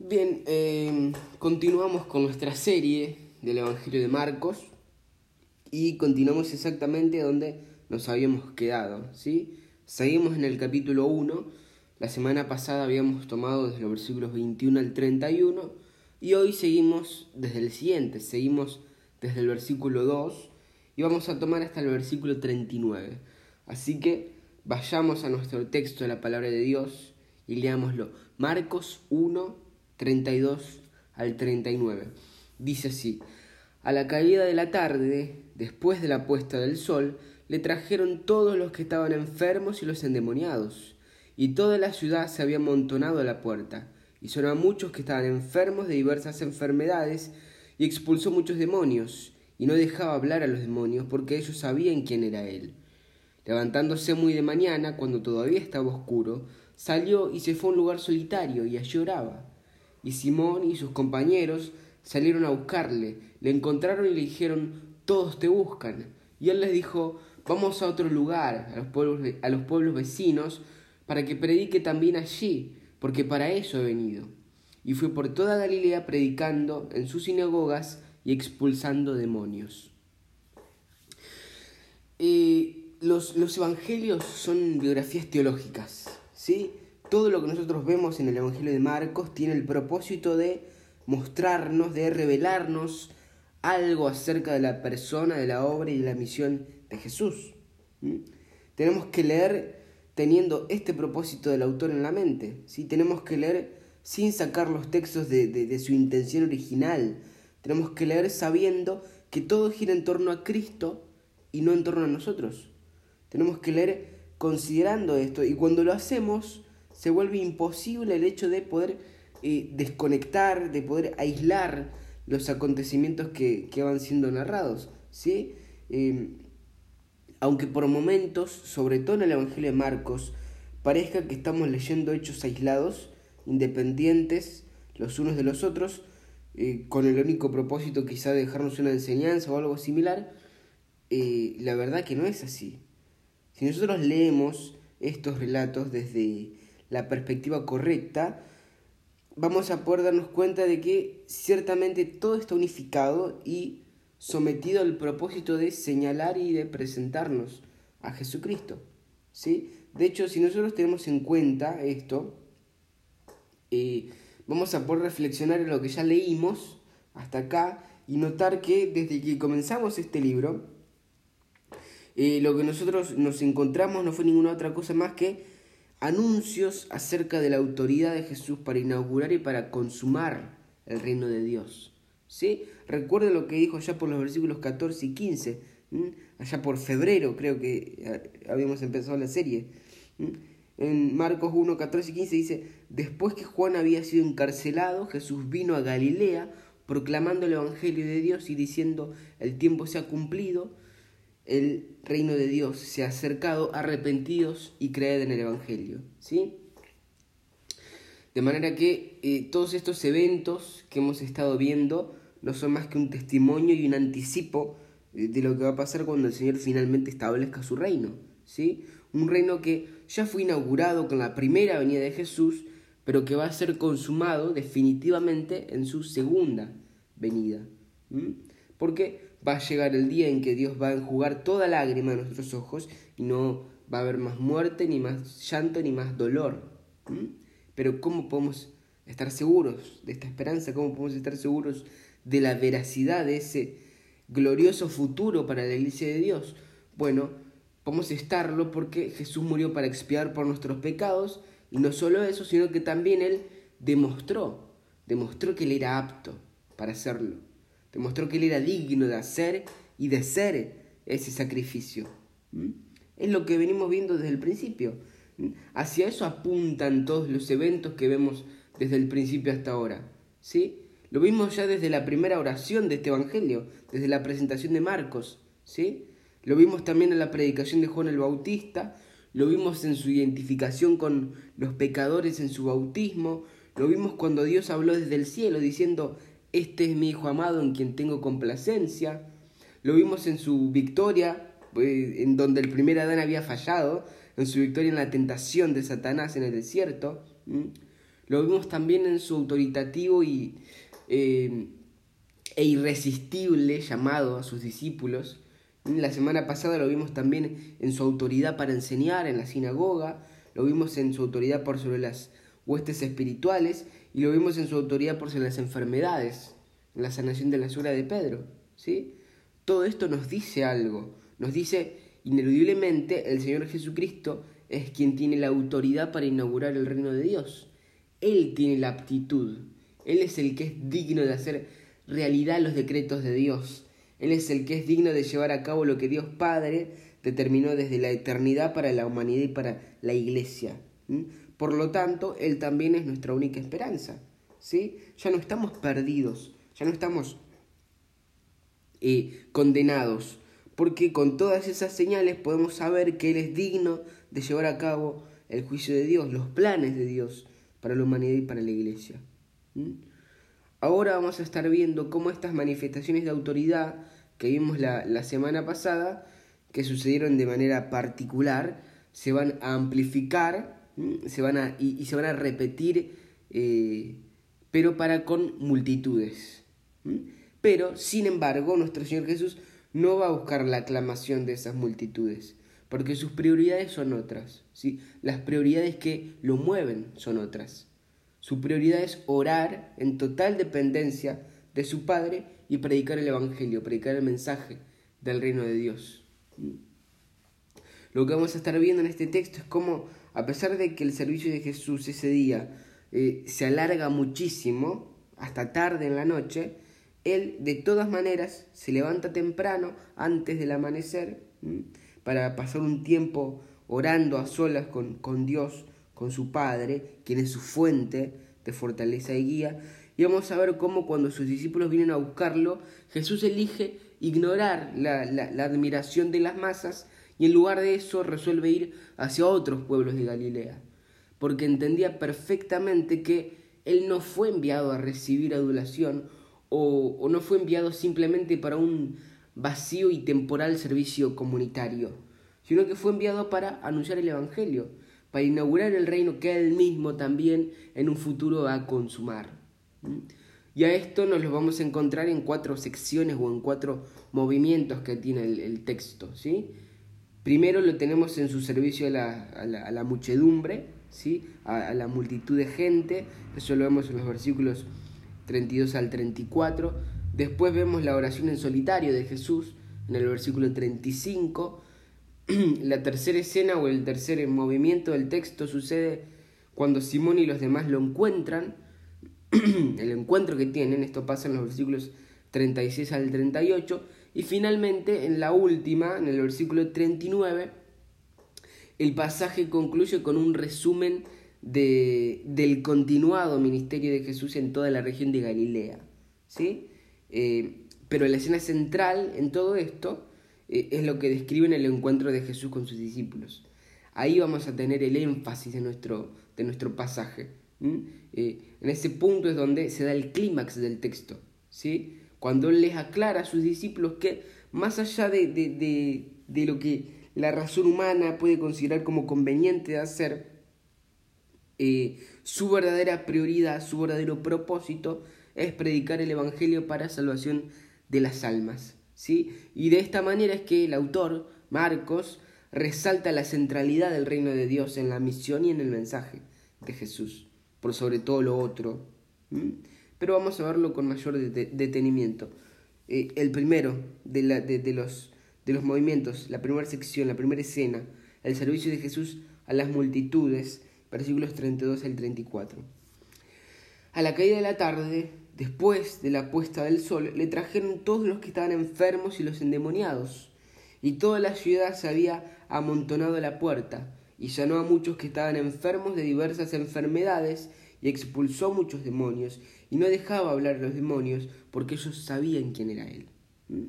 Bien, eh, continuamos con nuestra serie del Evangelio de Marcos y continuamos exactamente donde nos habíamos quedado, ¿sí? Seguimos en el capítulo 1, la semana pasada habíamos tomado desde los versículos 21 al 31 y hoy seguimos desde el siguiente, seguimos desde el versículo 2 y vamos a tomar hasta el versículo 39. Así que vayamos a nuestro texto de la palabra de Dios y leámoslo. Marcos 1, 32 al 39. Dice así, a la caída de la tarde, después de la puesta del sol, le trajeron todos los que estaban enfermos y los endemoniados, y toda la ciudad se había amontonado a la puerta, y son a muchos que estaban enfermos de diversas enfermedades, y expulsó muchos demonios, y no dejaba hablar a los demonios, porque ellos sabían quién era él. Levantándose muy de mañana, cuando todavía estaba oscuro, salió y se fue a un lugar solitario, y allí oraba. Y Simón y sus compañeros salieron a buscarle, le encontraron y le dijeron, todos te buscan. Y él les dijo, vamos a otro lugar, a los pueblos, a los pueblos vecinos, para que predique también allí, porque para eso he venido. Y fue por toda Galilea predicando en sus sinagogas y expulsando demonios. Eh, los, los evangelios son biografías teológicas, ¿sí? Todo lo que nosotros vemos en el Evangelio de Marcos tiene el propósito de mostrarnos, de revelarnos algo acerca de la persona, de la obra y de la misión de Jesús. Tenemos que leer teniendo este propósito del autor en la mente. ¿sí? Tenemos que leer sin sacar los textos de, de su intención original. Tenemos que leer sabiendo que todo gira en torno a Cristo y no en torno a nosotros. Tenemos que leer considerando esto y cuando lo hacemos se vuelve imposible el hecho de poder eh, desconectar, de poder aislar los acontecimientos que, van siendo narrados. ¿sí? Em, aunque por momentos, sobre todo en el Evangelio de Marcos, parezca que estamos leyendo hechos aislados, independientes los unos de los otros, eh, con el único propósito quizá de dejarnos una enseñanza o algo similar, eh, la verdad que no es así. Si nosotros leemos estos relatos desde la perspectiva correcta, vamos a poder darnos cuenta de que ciertamente todo está unificado y sometido al propósito de señalar y de presentarnos a Jesucristo. ¿sí? De hecho, si nosotros tenemos en cuenta esto, eh, vamos a poder reflexionar en lo que ya leímos hasta acá y notar que desde que comenzamos este libro, eh, lo que nosotros nos encontramos no fue ninguna otra cosa más que anuncios acerca de la autoridad de Jesús para inaugurar y para consumar el reino de Dios. ¿Sí? Recuerden lo que dijo ya por los versículos 14 y 15, allá por febrero creo que eh, habíamos empezado la serie. En Marcos 1, 14 y 15 dice, después que Juan había sido encarcelado, Jesús vino a Galilea proclamando el Evangelio de Dios y diciendo, el tiempo se ha cumplido, el reino de Dios se ha acercado, arrepentidos y creed en el Evangelio. ¿sí? De manera que eh, todos estos eventos que hemos estado viendo no son más que un testimonio y un anticipo eh, de lo que va a pasar cuando el Señor finalmente establezca su reino. ¿sí? Un reino que ya fue inaugurado con la primera venida de Jesús, pero que va a ser consumado definitivamente en su segunda venida. Porque va a llegar el día en que Dios va a enjugar toda lágrima de nuestros ojos y no va a haber más muerte, ni más llanto, ni más dolor. Pero ¿cómo podemos estar seguros de esta esperanza? ¿Cómo podemos estar seguros de la veracidad de ese glorioso futuro para la iglesia de Dios? Bueno, podemos estarlo porque Jesús murió para expiar por nuestros pecados y no solo eso, sino que también Él demostró, demostró que Él era apto para hacerlo demostró que él era digno de hacer y de ser ese sacrificio. Es lo que venimos viendo desde el principio. Hacia eso apuntan todos los eventos que vemos desde el principio hasta ahora. ¿sí? Lo vimos ya desde la primera oración de este Evangelio, desde la presentación de Marcos. ¿sí? Lo vimos también en la predicación de Juan el Bautista, lo vimos en su identificación con los pecadores en su bautismo, lo vimos cuando Dios habló desde el cielo diciendo, este es mi Hijo amado en quien tengo complacencia. Lo vimos en su victoria, eh, en donde el primer Adán había fallado, en su victoria en la tentación de Satanás en el desierto. Lo vimos también en su autoritativo y, eh, e irresistible llamado a sus discípulos. La semana pasada lo vimos también en su autoridad para enseñar en la sinagoga, lo vimos en su autoridad por sobre las huestes espirituales y lo vimos en su autoridad por las enfermedades, en la sanación de la suegra de Pedro. ¿sí? Todo esto nos dice algo, nos dice ineludiblemente el Señor Jesucristo es quien tiene la autoridad para inaugurar el reino de Dios. Él tiene la aptitud, Él es el que es digno de hacer realidad los decretos de Dios. Él es el que es digno de llevar a cabo lo que Dios Padre determinó desde la eternidad para la humanidad y para la iglesia. Por lo tanto, Él también es nuestra única esperanza. ¿sí? Ya no estamos perdidos, ya no estamos eh, condenados, porque con todas esas señales podemos saber que Él es digno de llevar a cabo el juicio de Dios, los planes de Dios para la humanidad y para la iglesia. Ahora vamos a estar viendo cómo estas manifestaciones de autoridad que vimos la, semana pasada, que sucedieron de manera particular, se van a amplificar se van a, y, se van a repetir, eh, pero para con multitudes. Pero, sin embargo, nuestro Señor Jesús no va a buscar la aclamación de esas multitudes, porque sus prioridades son otras. ¿sí? Las prioridades que lo mueven son otras. Su prioridad es orar en total dependencia de su Padre y predicar el Evangelio, predicar el mensaje del reino de Dios. Lo que vamos a estar viendo en este texto es cómo, a pesar de que el servicio de Jesús ese día eh, se alarga muchísimo, hasta tarde en la noche, Él de todas maneras se levanta temprano, antes del amanecer, para pasar un tiempo orando a solas con, con Dios, con su Padre, quien es su fuente de fortaleza y guía. Y vamos a ver cómo cuando sus discípulos vienen a buscarlo, Jesús elige ignorar la, la, admiración de las masas y en lugar de eso resuelve ir hacia otros pueblos de Galilea, porque entendía perfectamente que Él no fue enviado a recibir adulación o, no fue enviado simplemente para un vacío y temporal servicio comunitario, sino que fue enviado para anunciar el Evangelio, para inaugurar el reino que Él mismo también en un futuro va a consumar. Y a esto nos lo vamos a encontrar en cuatro secciones o en cuatro movimientos que tiene el, texto. ¿sí? Primero lo tenemos en su servicio a la, muchedumbre, ¿sí? A, a, la multitud de gente, eso lo vemos en los versículos 32 al 34. Después vemos la oración en solitario de Jesús en el versículo 35. la tercera escena o el tercer movimiento del texto sucede cuando Simón y los demás lo encuentran, el encuentro que tienen, esto pasa en los versículos 36 al 38, y finalmente en la última, en el versículo 39, el pasaje concluye con un resumen de, del continuado ministerio de Jesús en toda la región de Galilea. ¿sí? Eh, pero la escena central en todo esto eh, es lo que describe en el encuentro de Jesús con sus discípulos. Ahí vamos a tener el énfasis de nuestro, de nuestro pasaje. Eh, en ese punto es donde se da el clímax del texto. ¿sí? Cuando Él les aclara a sus discípulos que más allá de, de, de lo que la razón humana puede considerar como conveniente de hacer, eh, su verdadera prioridad, su verdadero propósito es predicar el Evangelio para salvación de las almas. ¿sí? Y de esta manera es que el autor, Marcos, resalta la centralidad del reino de Dios en la misión y en el mensaje de Jesús, por sobre todo lo otro. Pero vamos a verlo con mayor detenimiento. Eh, el primero de, los movimientos, la primera sección, la primera escena, el servicio de Jesús a las multitudes, versículos 32 al 34. A la caída de la tarde, después de la puesta del sol, le trajeron todos los que estaban enfermos y los endemoniados, y toda la ciudad se había amontonado a la puerta, y sanó a muchos que estaban enfermos de diversas enfermedades, y expulsó muchos demonios, y no dejaba hablar a los demonios, porque ellos sabían quién era Él. ¿Mm?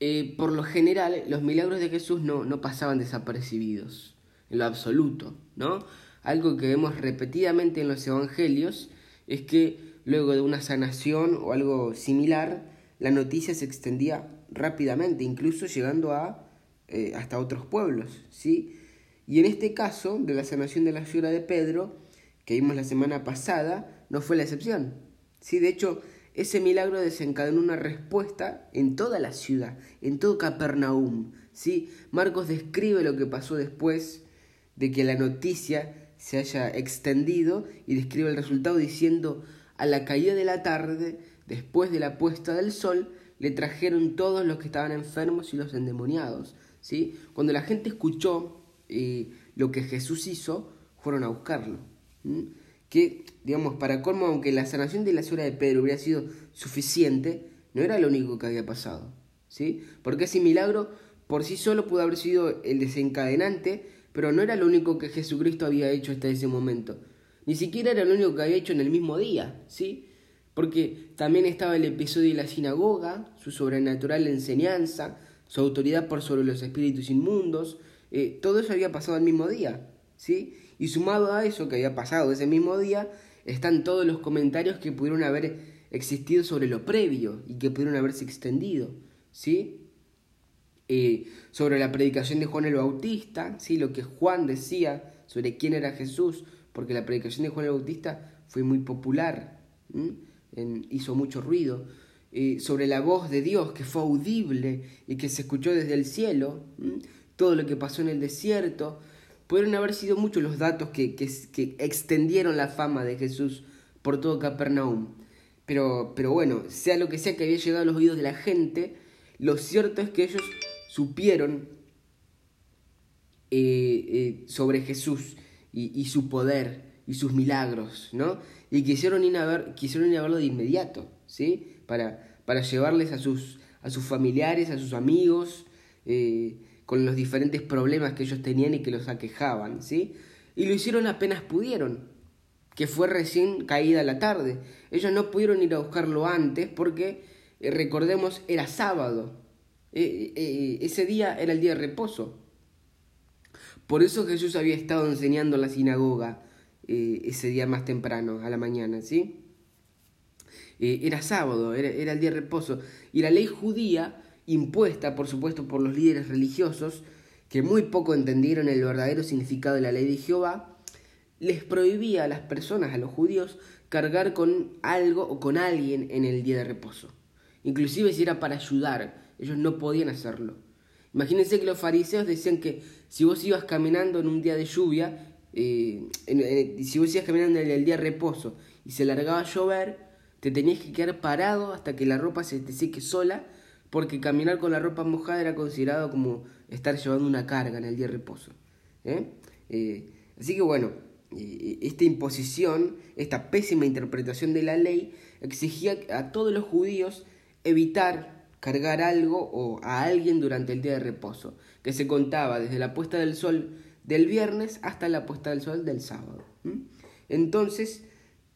Eh, por lo general, los milagros de Jesús no, no pasaban desapercibidos en lo absoluto, ¿no? Algo que vemos repetidamente en los evangelios es que luego de una sanación o algo similar, la noticia se extendía rápidamente, incluso llegando a eh, hasta otros pueblos, ¿sí? Y en este caso, de la sanación de la figura de Pedro, que vimos la semana pasada no fue la excepción. ¿sí? De hecho, ese milagro desencadenó una respuesta en toda la ciudad, en todo Capernaum. ¿sí? Marcos describe lo que pasó después de que la noticia se haya extendido y describe el resultado diciendo, a la caída de la tarde, después de la puesta del sol, le trajeron todos los que estaban enfermos y los endemoniados. ¿sí? Cuando la gente escuchó eh, lo que Jesús hizo, fueron a buscarlo. Que, digamos, para colmo, aunque la sanación de la ciudad de Pedro hubiera sido suficiente, no era lo único que había pasado. ¿sí? Porque ese milagro por sí solo pudo haber sido el desencadenante, pero no era lo único que Jesucristo había hecho hasta ese momento. Ni siquiera era lo único que había hecho en el mismo día, ¿sí? Porque también estaba el episodio de la sinagoga, su sobrenatural enseñanza, su autoridad por sobre los espíritus inmundos, eh, todo eso había pasado el mismo día, ¿sí? Y sumado a eso que había pasado ese mismo día, están todos los comentarios que pudieron haber existido sobre lo previo y que pudieron haberse extendido, ¿sí? Eh, sobre la predicación de Juan el Bautista, ¿sí? Lo que Juan decía sobre quién era Jesús, porque la predicación de Juan el Bautista fue muy popular, hizo mucho ruido sobre la voz de Dios que fue audible y que se escuchó desde el cielo, todo lo que pasó en el desierto. Pudieron haber sido muchos los datos que, que, extendieron la fama de Jesús por todo Capernaum. Pero, pero bueno, sea lo que sea que había llegado a los oídos de la gente, lo cierto es que ellos supieron eh, eh, sobre Jesús y, su poder y sus milagros, ¿no? Y quisieron ir a, ver, quisieron ir verlo de inmediato, ¿sí? para, para llevarles a sus, a sus familiares, a sus amigos, eh, con los diferentes problemas que ellos tenían y que los aquejaban, ¿sí? Y lo hicieron apenas pudieron, que fue recién caída la tarde. Ellos no pudieron ir a buscarlo antes porque, eh, recordemos, era sábado. Eh, ese día era el día de reposo. Por eso Jesús había estado enseñando en la sinagoga ese día más temprano, a la mañana, ¿sí? Eh, era sábado, era, el día de reposo. Y la ley judía, impuesta por supuesto por los líderes religiosos, que muy poco entendieron el verdadero significado de la ley de Jehová, les prohibía a las personas, a los judíos, cargar con algo o con alguien en el día de reposo. Inclusive si era para ayudar, ellos no podían hacerlo. Imagínense que los fariseos decían que si vos ibas caminando en un día de lluvia, eh, si vos ibas caminando en el día de reposo y se largaba a llover, te tenías que quedar parado hasta que la ropa se te seque sola, porque caminar con la ropa mojada era considerado como estar llevando una carga en el día de reposo. ¿eh? Eh, así que bueno, eh, esta imposición, esta pésima interpretación de la ley, exigía a todos los judíos evitar cargar algo o a alguien durante el día de reposo, que se contaba desde la puesta del sol del viernes hasta la puesta del sol del sábado. Entonces,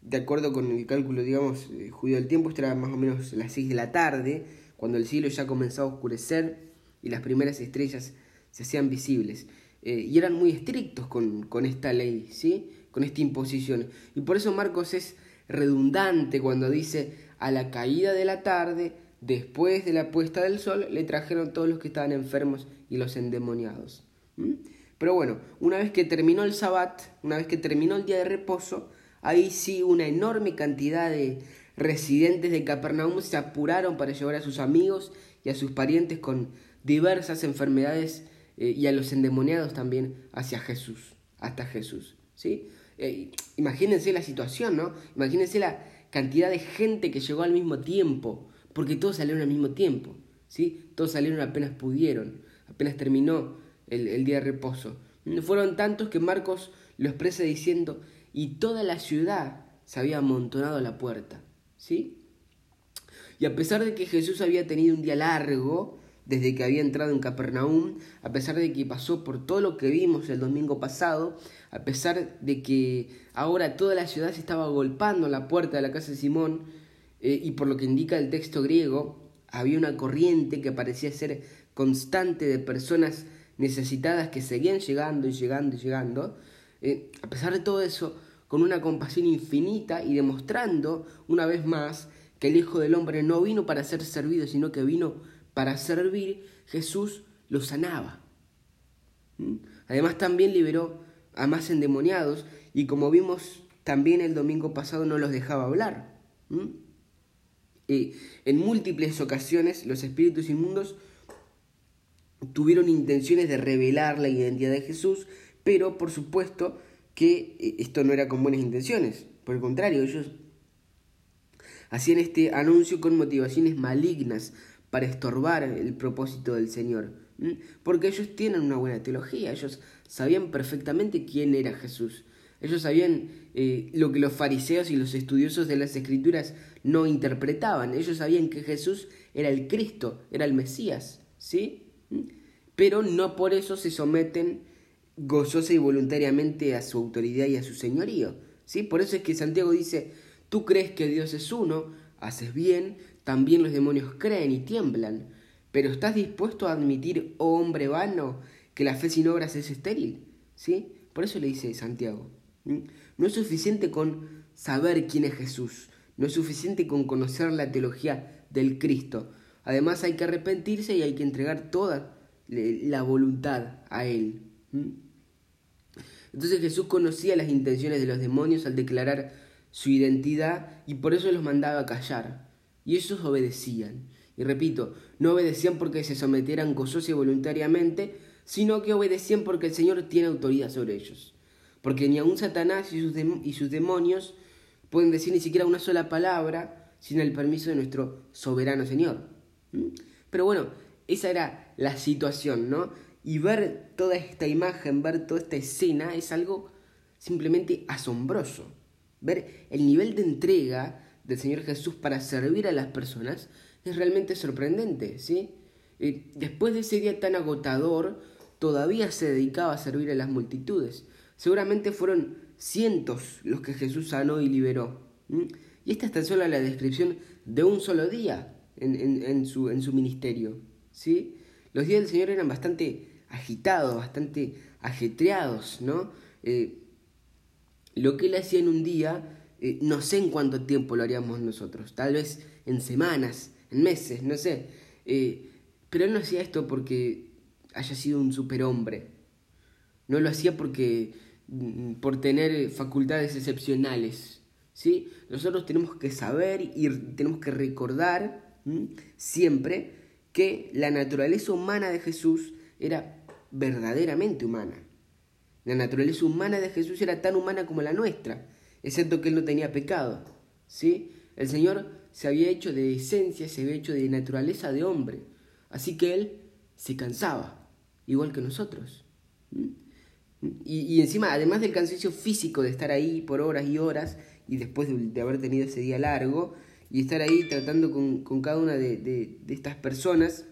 de acuerdo con el cálculo, digamos, eh, judío del tiempo, esto era más o menos las 6 de la tarde, cuando el cielo ya comenzaba a oscurecer y las primeras estrellas se hacían visibles. Eh, y eran muy estrictos con, con, esta ley, ¿sí? con esta imposición. Y por eso Marcos es redundante cuando dice, a la caída de la tarde, después de la puesta del sol, le trajeron todos los que estaban enfermos y los endemoniados. Pero bueno, una vez que terminó el sabbat, una vez que terminó el día de reposo, Ahí sí una enorme cantidad de residentes de Capernaum se apuraron para llevar a sus amigos y a sus parientes con diversas enfermedades eh, y a los endemoniados también hacia Jesús, hasta Jesús. ¿sí? Eh, imagínense la situación, ¿no? Imagínense la cantidad de gente que llegó al mismo tiempo, porque todos salieron al mismo tiempo, ¿sí? Todos salieron apenas pudieron, apenas terminó el, el día de reposo. Fueron tantos que Marcos lo expresa diciendo, y toda la ciudad se había amontonado a la puerta. ¿Sí? Y a pesar de que Jesús había tenido un día largo, desde que había entrado en Capernaum, a pesar de que pasó por todo lo que vimos el domingo pasado, a pesar de que ahora toda la ciudad se estaba golpando la puerta de la casa de Simón, eh, y por lo que indica el texto griego, había una corriente que parecía ser constante de personas necesitadas que seguían llegando y llegando y llegando, eh, a pesar de todo eso, con una compasión infinita y demostrando una vez más que el Hijo del Hombre no vino para ser servido, sino que vino para servir, Jesús lo sanaba. ¿Mm? Además también liberó a más endemoniados y como vimos también el domingo pasado no los dejaba hablar. en múltiples ocasiones los espíritus inmundos tuvieron intenciones de revelar la identidad de Jesús, pero por supuesto que eh, esto no era con buenas intenciones. Por el contrario, ellos hacían este anuncio con motivaciones malignas para estorbar el propósito del Señor. Porque ellos tienen una buena teología, ellos sabían perfectamente quién era Jesús. Ellos sabían eh, lo que los fariseos y los estudiosos de las escrituras no interpretaban. Ellos sabían que Jesús era el Cristo, era el Mesías. ¿Sí? Pero no por eso se someten gozosa y voluntariamente a su autoridad y a su señorío. ¿sí? Por eso es que Santiago dice, tú crees que Dios es uno, haces bien, también los demonios creen y tiemblan, pero ¿estás dispuesto a admitir, oh hombre vano, que la fe sin obras es estéril? ¿Sí? Por eso le dice Santiago. No es suficiente con saber quién es Jesús, no es suficiente con conocer la teología del Cristo. Además hay que arrepentirse y hay que entregar toda la voluntad a Él. Entonces Jesús conocía las intenciones de los demonios al declarar su identidad y por eso los mandaba a callar. Y ellos obedecían. Y repito, no obedecían porque se sometieran gozosos y voluntariamente, sino que obedecían porque el Señor tiene autoridad sobre ellos. Porque ni aun Satanás y sus, y sus demonios pueden decir ni siquiera una sola palabra sin el permiso de nuestro soberano Señor. Pero bueno, esa era la situación, ¿no? Y ver toda esta imagen, ver toda esta escena es algo simplemente asombroso. Ver el nivel de entrega del Señor Jesús para servir a las personas es realmente sorprendente, ¿sí? Eh, después de ese día tan agotador, todavía se dedicaba a servir a las multitudes. Seguramente fueron cientos los que Jesús sanó y liberó. Y esta es tan solo la descripción de un solo día en, su, en su ministerio, ¿sí? Los días del Señor eran bastante agitados, bastante ajetreados, ¿no? Eh, lo que él hacía en un día, eh, no sé en cuánto tiempo lo haríamos nosotros, tal vez en semanas, en meses, no sé. Eh, pero él no hacía esto porque haya sido un superhombre. No lo hacía porque mm, por tener facultades excepcionales. ¿sí? Nosotros tenemos que saber y tenemos que recordar siempre que la naturaleza humana de Jesús era verdaderamente humana. La naturaleza humana de Jesús era tan humana como la nuestra, excepto que él no tenía pecado. ¿sí? El Señor se había hecho de esencia, se había hecho de naturaleza de hombre. Así que él se cansaba, igual que nosotros. Y, encima, además del cansancio físico de estar ahí por horas y horas, y después de, haber tenido ese día largo, y estar ahí tratando con, cada una de estas personas,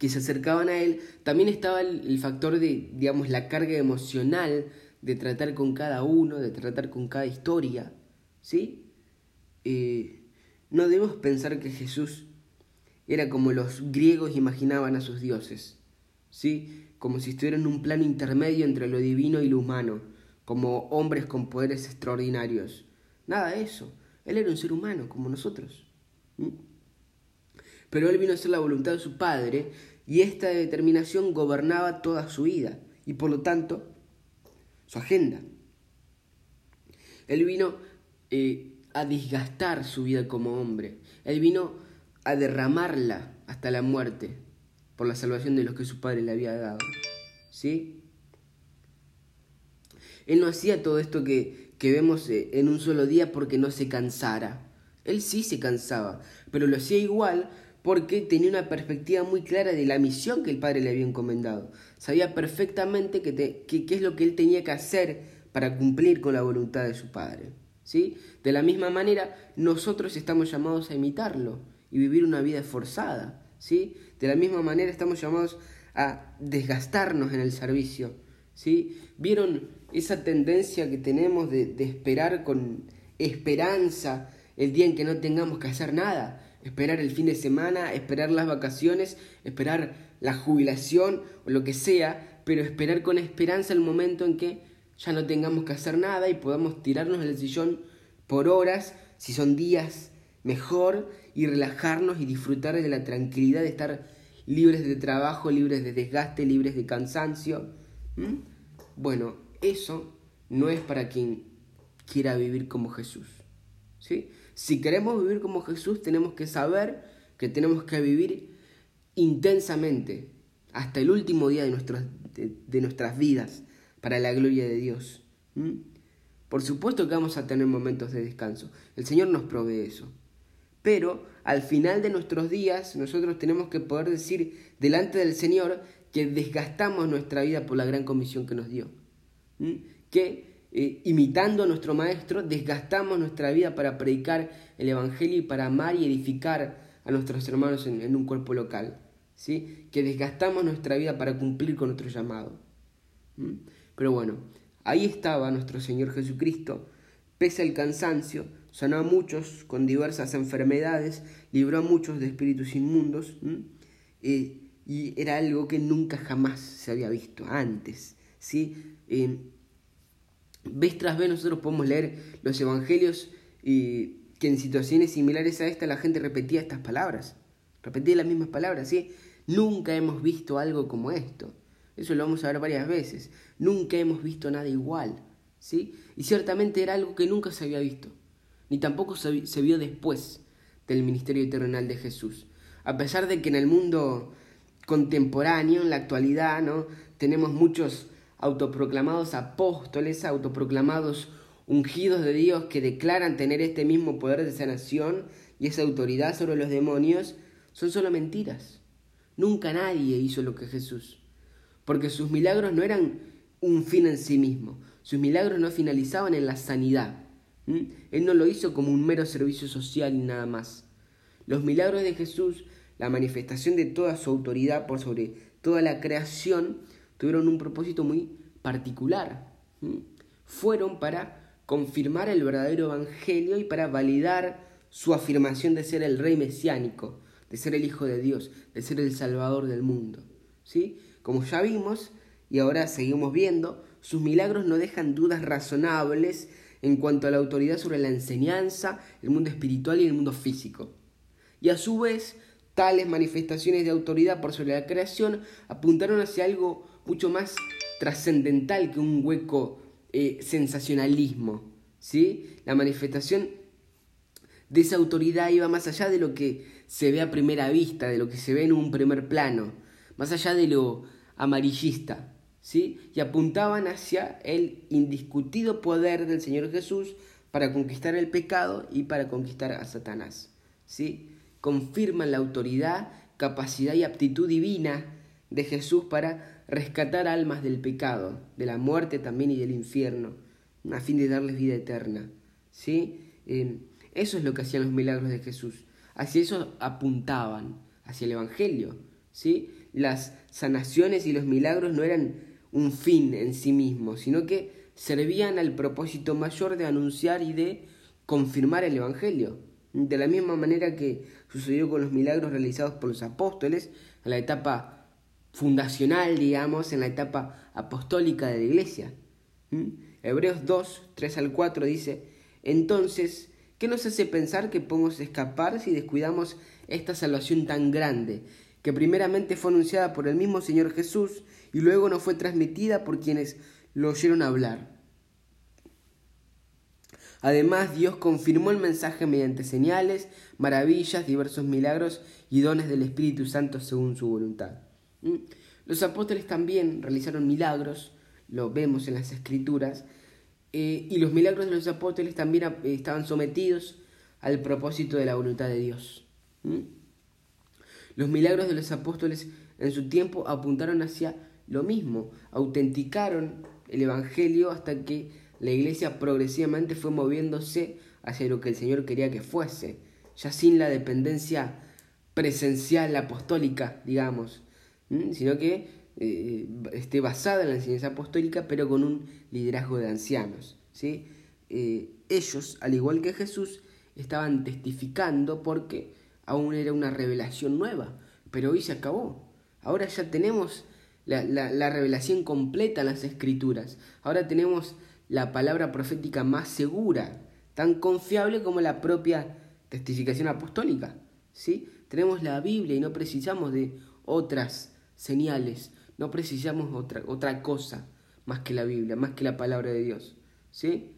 que se acercaban a él, también estaba el, factor de, digamos, la carga emocional de tratar con cada uno, de tratar con cada historia, ¿sí? Eh, no debemos pensar que Jesús era como los griegos imaginaban a sus dioses, ¿sí? Como si estuviera en un plano intermedio entre lo divino y lo humano, como hombres con poderes extraordinarios. Nada de eso. Él era un ser humano como nosotros. Pero él vino a hacer la voluntad de su Padre y esta determinación gobernaba toda su vida y por lo tanto su agenda. Él vino eh, a desgastar su vida como hombre. Él vino a derramarla hasta la muerte por la salvación de los que su padre le había dado. ¿Sí? Él no hacía todo esto que, que vemos eh, en un solo día porque no se cansara. Él sí se cansaba, pero lo hacía igual porque tenía una perspectiva muy clara de la misión que el Padre le había encomendado. Sabía perfectamente qué es lo que él tenía que hacer para cumplir con la voluntad de su Padre. ¿sí? De la misma manera, nosotros estamos llamados a imitarlo y vivir una vida esforzada. ¿sí? De la misma manera, estamos llamados a desgastarnos en el servicio. ¿sí? ¿Vieron esa tendencia que tenemos de esperar con esperanza el día en que no tengamos que hacer nada? Esperar el fin de semana, esperar las vacaciones, esperar la jubilación o lo que sea, pero esperar con esperanza el momento en que ya no tengamos que hacer nada y podamos tirarnos del sillón por horas, si son días mejor, y relajarnos y disfrutar de la tranquilidad de estar libres de trabajo, libres de desgaste, libres de cansancio. Bueno, eso no es para quien quiera vivir como Jesús. ¿sí? Si queremos vivir como Jesús, tenemos que saber que tenemos que vivir intensamente hasta el último día de, de, nuestras vidas para la gloria de Dios. Por supuesto que vamos a tener momentos de descanso. El Señor nos provee eso. Pero al final de nuestros días nosotros tenemos que poder decir delante del Señor que desgastamos nuestra vida por la gran comisión que nos dio. Que eh, imitando a nuestro Maestro desgastamos nuestra vida para predicar el Evangelio y para amar y edificar a nuestros hermanos en, un cuerpo local. ¿sí? Que desgastamos nuestra vida para cumplir con nuestro llamado. Pero bueno, ahí estaba nuestro Señor Jesucristo, pese al cansancio, sanó a muchos con diversas enfermedades, libró a muchos de espíritus inmundos, eh, y era algo que nunca jamás se había visto antes. ¿sí? Vez tras vez nosotros podemos leer los evangelios y que en situaciones similares a esta la gente repetía estas palabras, repetía las mismas palabras, ¿sí? Nunca hemos visto algo como esto. Eso lo vamos a ver varias veces. Nunca hemos visto nada igual, ¿sí? Y ciertamente era algo que nunca se había visto, ni tampoco se, se vio después del ministerio terrenal de Jesús. A pesar de que en el mundo contemporáneo, en la actualidad, ¿no? Tenemos muchos autoproclamados apóstoles, autoproclamados ungidos de Dios que declaran tener este mismo poder de sanación y esa autoridad sobre los demonios, son solo mentiras. Nunca nadie hizo lo que Jesús, porque sus milagros no eran un fin en sí mismo, sus milagros no finalizaban en la sanidad. Él no lo hizo como un mero servicio social y nada más. Los milagros de Jesús, la manifestación de toda su autoridad por sobre toda la creación, tuvieron un propósito muy particular. Fueron para confirmar el verdadero evangelio y para validar su afirmación de ser el rey mesiánico, de ser el Hijo de Dios, de ser el Salvador del mundo. ¿Sí? Como ya vimos y ahora seguimos viendo, sus milagros no dejan dudas razonables en cuanto a la autoridad sobre la enseñanza, el mundo espiritual y el mundo físico. Y a su vez, tales manifestaciones de autoridad por sobre la creación apuntaron hacia algo mucho más trascendental que un hueco eh, sensacionalismo. ¿sí? La manifestación de esa autoridad iba más allá de lo que se ve a primera vista, de lo que se ve en un primer plano, más allá de lo amarillista, ¿sí? Y apuntaban hacia el indiscutido poder del Señor Jesús para conquistar el pecado y para conquistar a Satanás, ¿sí? Confirman la autoridad, capacidad y aptitud divina de Jesús para rescatar almas del pecado, de la muerte también y del infierno, a fin de darles vida eterna. ¿Sí? eso es lo que hacían los milagros de Jesús. Hacia eso apuntaban, hacia el Evangelio. ¿Sí? Las sanaciones y los milagros no eran un fin en sí mismos, sino que servían al propósito mayor de anunciar y de confirmar el Evangelio. De la misma manera que sucedió con los milagros realizados por los apóstoles en la etapa fundacional, digamos, en la etapa apostólica de la iglesia. ¿Mm? Hebreos 2, 3 al 4 dice, entonces, ¿qué nos hace pensar que podemos escapar si descuidamos esta salvación tan grande, que primeramente fue anunciada por el mismo Señor Jesús y luego nos fue transmitida por quienes lo oyeron hablar? Además, Dios confirmó el mensaje mediante señales, maravillas, diversos milagros y dones del Espíritu Santo según su voluntad. Los apóstoles también realizaron milagros, lo vemos en las escrituras, eh, y los milagros de los apóstoles también eh, estaban sometidos al propósito de la voluntad de Dios. Los milagros de los apóstoles en su tiempo apuntaron hacia lo mismo, autenticaron el Evangelio hasta que la iglesia progresivamente fue moviéndose hacia lo que el Señor quería que fuese, ya sin la dependencia presencial apostólica, digamos, sino que eh, esté basada en la enseñanza apostólica, pero con un liderazgo de ancianos. ¿sí? Eh, ellos, al igual que Jesús, estaban testificando porque aún era una revelación nueva, pero hoy se acabó. Ahora ya tenemos la, la revelación completa en las escrituras. Ahora tenemos la palabra profética más segura, tan confiable como la propia testificación apostólica. ¿sí? Tenemos la Biblia y no precisamos de otras señales. No precisamos otra, otra cosa más que la Biblia, más que la palabra de Dios. ¿Sí?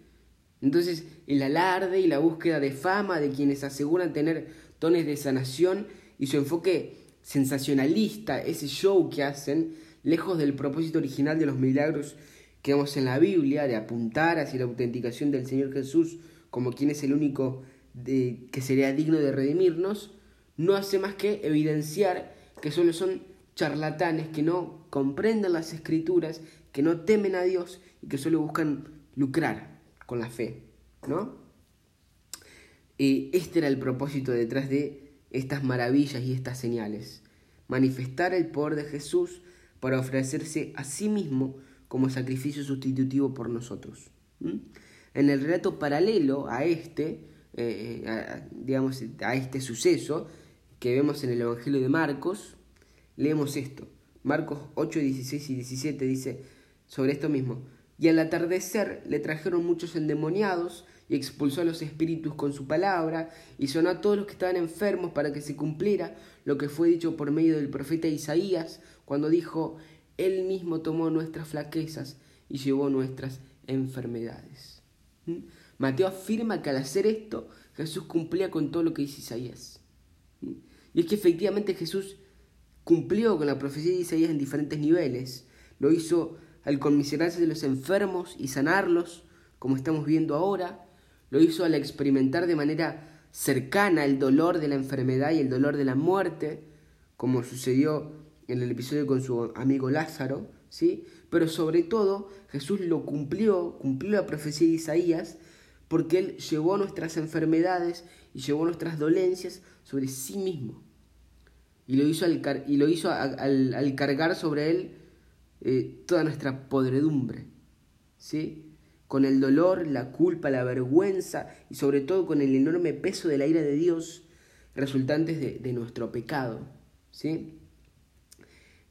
Entonces, el alarde y la búsqueda de fama de quienes aseguran tener dones de sanación y su enfoque sensacionalista, ese show que hacen, lejos del propósito original de los milagros que vemos en la Biblia, de apuntar hacia la autenticación del Señor Jesús como quien es el único que sería digno de redimirnos, no hace más que evidenciar que solo son charlatanes que no comprenden las escrituras, que no temen a Dios y que solo buscan lucrar con la fe, ¿no? Y este era el propósito detrás de estas maravillas y estas señales, manifestar el poder de Jesús para ofrecerse a sí mismo como sacrificio sustitutivo por nosotros. En el relato paralelo a este, eh, digamos, a este suceso que vemos en el Evangelio de Marcos, leemos esto. Marcos 8, 16 y 17 dice sobre esto mismo. Y al atardecer le trajeron muchos endemoniados y expulsó a los espíritus con su palabra y sonó a todos los que estaban enfermos para que se cumpliera lo que fue dicho por medio del profeta Isaías cuando dijo, Él mismo tomó nuestras flaquezas y llevó nuestras enfermedades. ¿Mm? Mateo afirma que al hacer esto Jesús cumplía con todo lo que dice Isaías. ¿Mm? Y es que efectivamente Jesús cumplió con la profecía de Isaías en diferentes niveles. Lo hizo al conmiserarse de los enfermos y sanarlos, como estamos viendo ahora. Lo hizo al experimentar de manera cercana el dolor de la enfermedad y el dolor de la muerte, como sucedió en el episodio con su amigo Lázaro, ¿sí? Pero sobre todo, Jesús lo cumplió, cumplió la profecía de Isaías, porque Él llevó nuestras enfermedades y llevó nuestras dolencias sobre sí mismo. Y lo hizo al, y lo hizo al, cargar sobre Él eh, toda nuestra podredumbre, ¿sí? Con el dolor, la culpa, la vergüenza y sobre todo con el enorme peso de la ira de Dios resultantes de, nuestro pecado, ¿sí?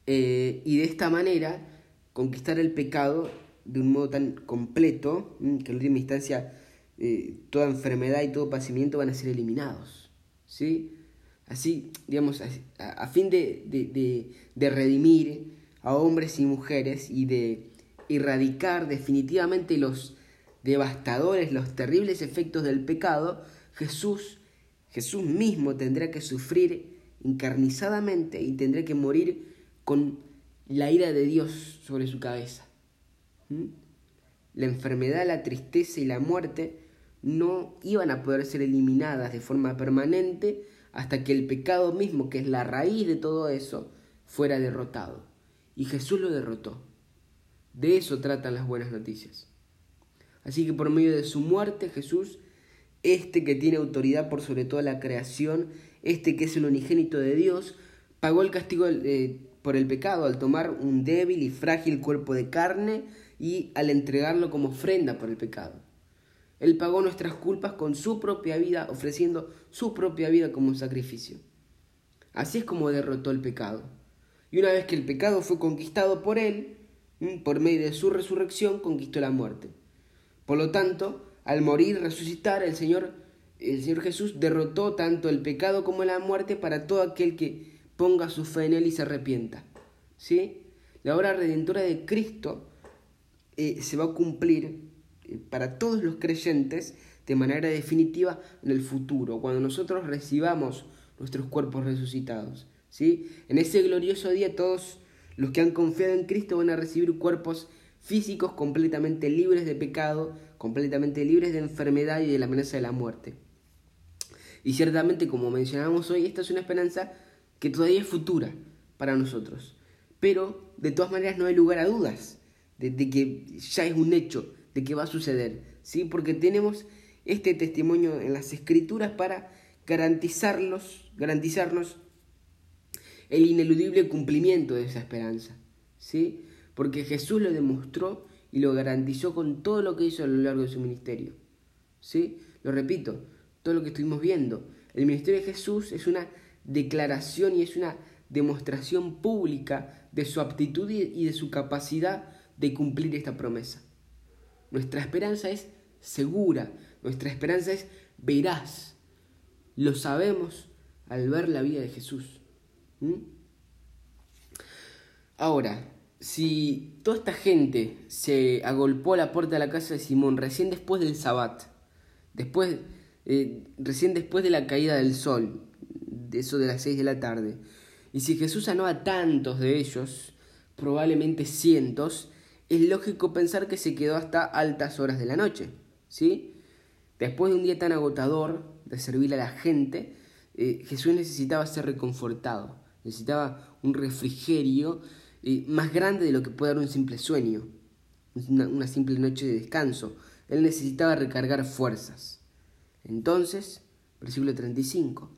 Eh, y de esta manera conquistar el pecado de un modo tan completo que en última instancia eh, toda enfermedad y todo padecimiento van a ser eliminados. ¿sí? Así, digamos, a, fin de, de, de, redimir a hombres y mujeres y de erradicar definitivamente los devastadores, los terribles efectos del pecado, Jesús, Jesús mismo tendrá que sufrir encarnizadamente y tendrá que morir con la ira de Dios sobre su cabeza. ¿Mm? La enfermedad, la tristeza y la muerte no iban a poder ser eliminadas de forma permanente hasta que el pecado mismo, que es la raíz de todo eso, fuera derrotado. Y Jesús lo derrotó. De eso tratan las buenas noticias. Así que por medio de su muerte, Jesús, este que tiene autoridad por sobre toda la creación, este que es el unigénito de Dios, pagó el castigo de por el pecado al tomar un débil y frágil cuerpo de carne y al entregarlo como ofrenda por el pecado. Él pagó nuestras culpas con su propia vida, ofreciendo su propia vida como un sacrificio. Así es como derrotó el pecado. Y una vez que el pecado fue conquistado por Él, por medio de su resurrección, conquistó la muerte. Por lo tanto, al morir y resucitar, el Señor, el Señor Jesús derrotó tanto el pecado como la muerte para todo aquel que ponga su fe en Él y se arrepienta. ¿sí? La obra redentora de Cristo eh, se va a cumplir para todos los creyentes de manera definitiva en el futuro, cuando nosotros recibamos nuestros cuerpos resucitados. ¿sí? En ese glorioso día todos los que han confiado en Cristo van a recibir cuerpos físicos completamente libres de pecado, completamente libres de enfermedad y de la amenaza de la muerte. Y ciertamente, como mencionamos hoy, esta es una esperanza que todavía es futura para nosotros. Pero de todas maneras no hay lugar a dudas de, que ya es un hecho, de que va a suceder, ¿sí? Porque tenemos este testimonio en las escrituras para garantizarlos, garantizarnos el ineludible cumplimiento de esa esperanza, ¿sí? Porque Jesús lo demostró y lo garantizó con todo lo que hizo a lo largo de su ministerio, ¿sí? Lo repito, todo lo que estuvimos viendo. El ministerio de Jesús es una declaración y es una demostración pública de su aptitud y de su capacidad de cumplir esta promesa. Nuestra esperanza es segura, nuestra esperanza es veraz. Lo sabemos al ver la vida de Jesús. Ahora, si toda esta gente se agolpó a la puerta de la casa de Simón recién después del Sabbat, después, eh, recién después de la caída del sol, de eso de las seis de la tarde, y si Jesús sanó a tantos de ellos, probablemente cientos, es lógico pensar que se quedó hasta altas horas de la noche, ¿sí? Después de un día tan agotador de servir a la gente, eh, Jesús necesitaba ser reconfortado, necesitaba un refrigerio eh, más grande de lo que puede dar un simple sueño, una, simple noche de descanso. Él necesitaba recargar fuerzas. Entonces, versículo 35,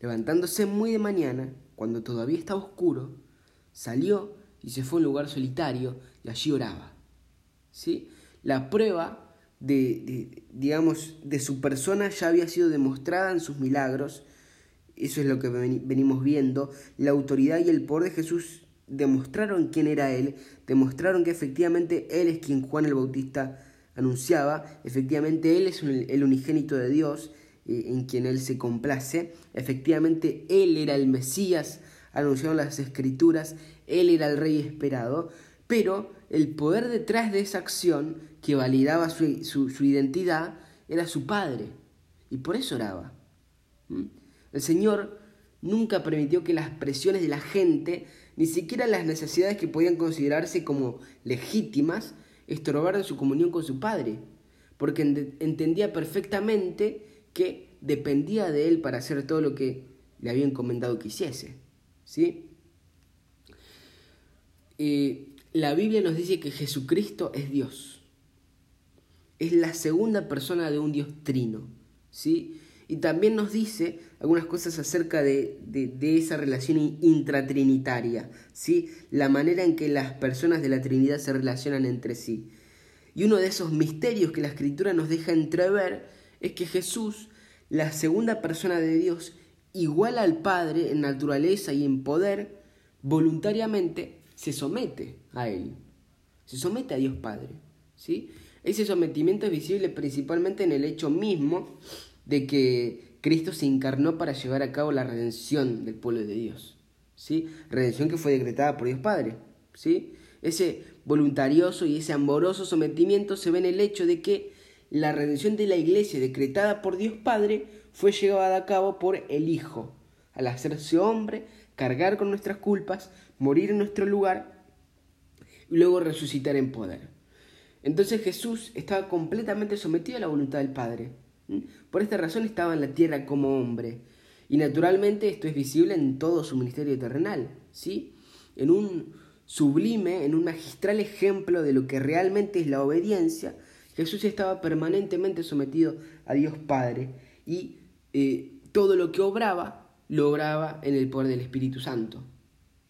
levantándose muy de mañana, cuando todavía estaba oscuro, salió y se fue a un lugar solitario y allí oraba. ¿Sí? La prueba de, digamos, de su persona ya había sido demostrada en sus milagros. Eso es lo que venimos viendo. La autoridad y el poder de Jesús demostraron quién era Él, demostraron que efectivamente Él es quien Juan el Bautista anunciaba, efectivamente Él es el unigénito de Dios eh, en quien Él se complace, efectivamente Él era el Mesías anunciado en las Escrituras, Él era el Rey esperado, pero el poder detrás de esa acción que validaba su, su, identidad era su Padre, y por eso oraba. ¿Mm? El Señor nunca permitió que las presiones de la gente ni siquiera las necesidades que podían considerarse como legítimas estorbaran su comunión con su Padre, porque entendía perfectamente que dependía de Él para hacer todo lo que le había encomendado que hiciese. ¿sí? Eh, la Biblia nos dice que Jesucristo es Dios. Es la segunda persona de un Dios trino. ¿sí? Y también nos dice algunas cosas acerca de, esa relación intratrinitaria, ¿sí? la manera en que las personas de la Trinidad se relacionan entre sí. Y uno de esos misterios que la Escritura nos deja entrever es que Jesús, la segunda persona de Dios, igual al Padre en naturaleza y en poder, voluntariamente se somete a Él. Se somete a Dios Padre. ¿sí? Ese sometimiento es visible principalmente en el hecho mismo de que Cristo se encarnó para llevar a cabo la redención del pueblo de Dios. ¿sí? Redención que fue decretada por Dios Padre. ¿sí? Ese voluntarioso y ese amoroso sometimiento se ve en el hecho de que la redención de la iglesia decretada por Dios Padre fue llevada a cabo por el Hijo, al hacerse hombre, cargar con nuestras culpas, morir en nuestro lugar y luego resucitar en poder. Entonces Jesús estaba completamente sometido a la voluntad del Padre. Por esta razón estaba en la tierra como hombre. Y naturalmente esto es visible en todo su ministerio terrenal, ¿sí? En un sublime, en un magistral ejemplo de lo que realmente es la obediencia, Jesús estaba permanentemente sometido a Dios Padre y eh, todo lo que obraba, lo obraba en el poder del Espíritu Santo.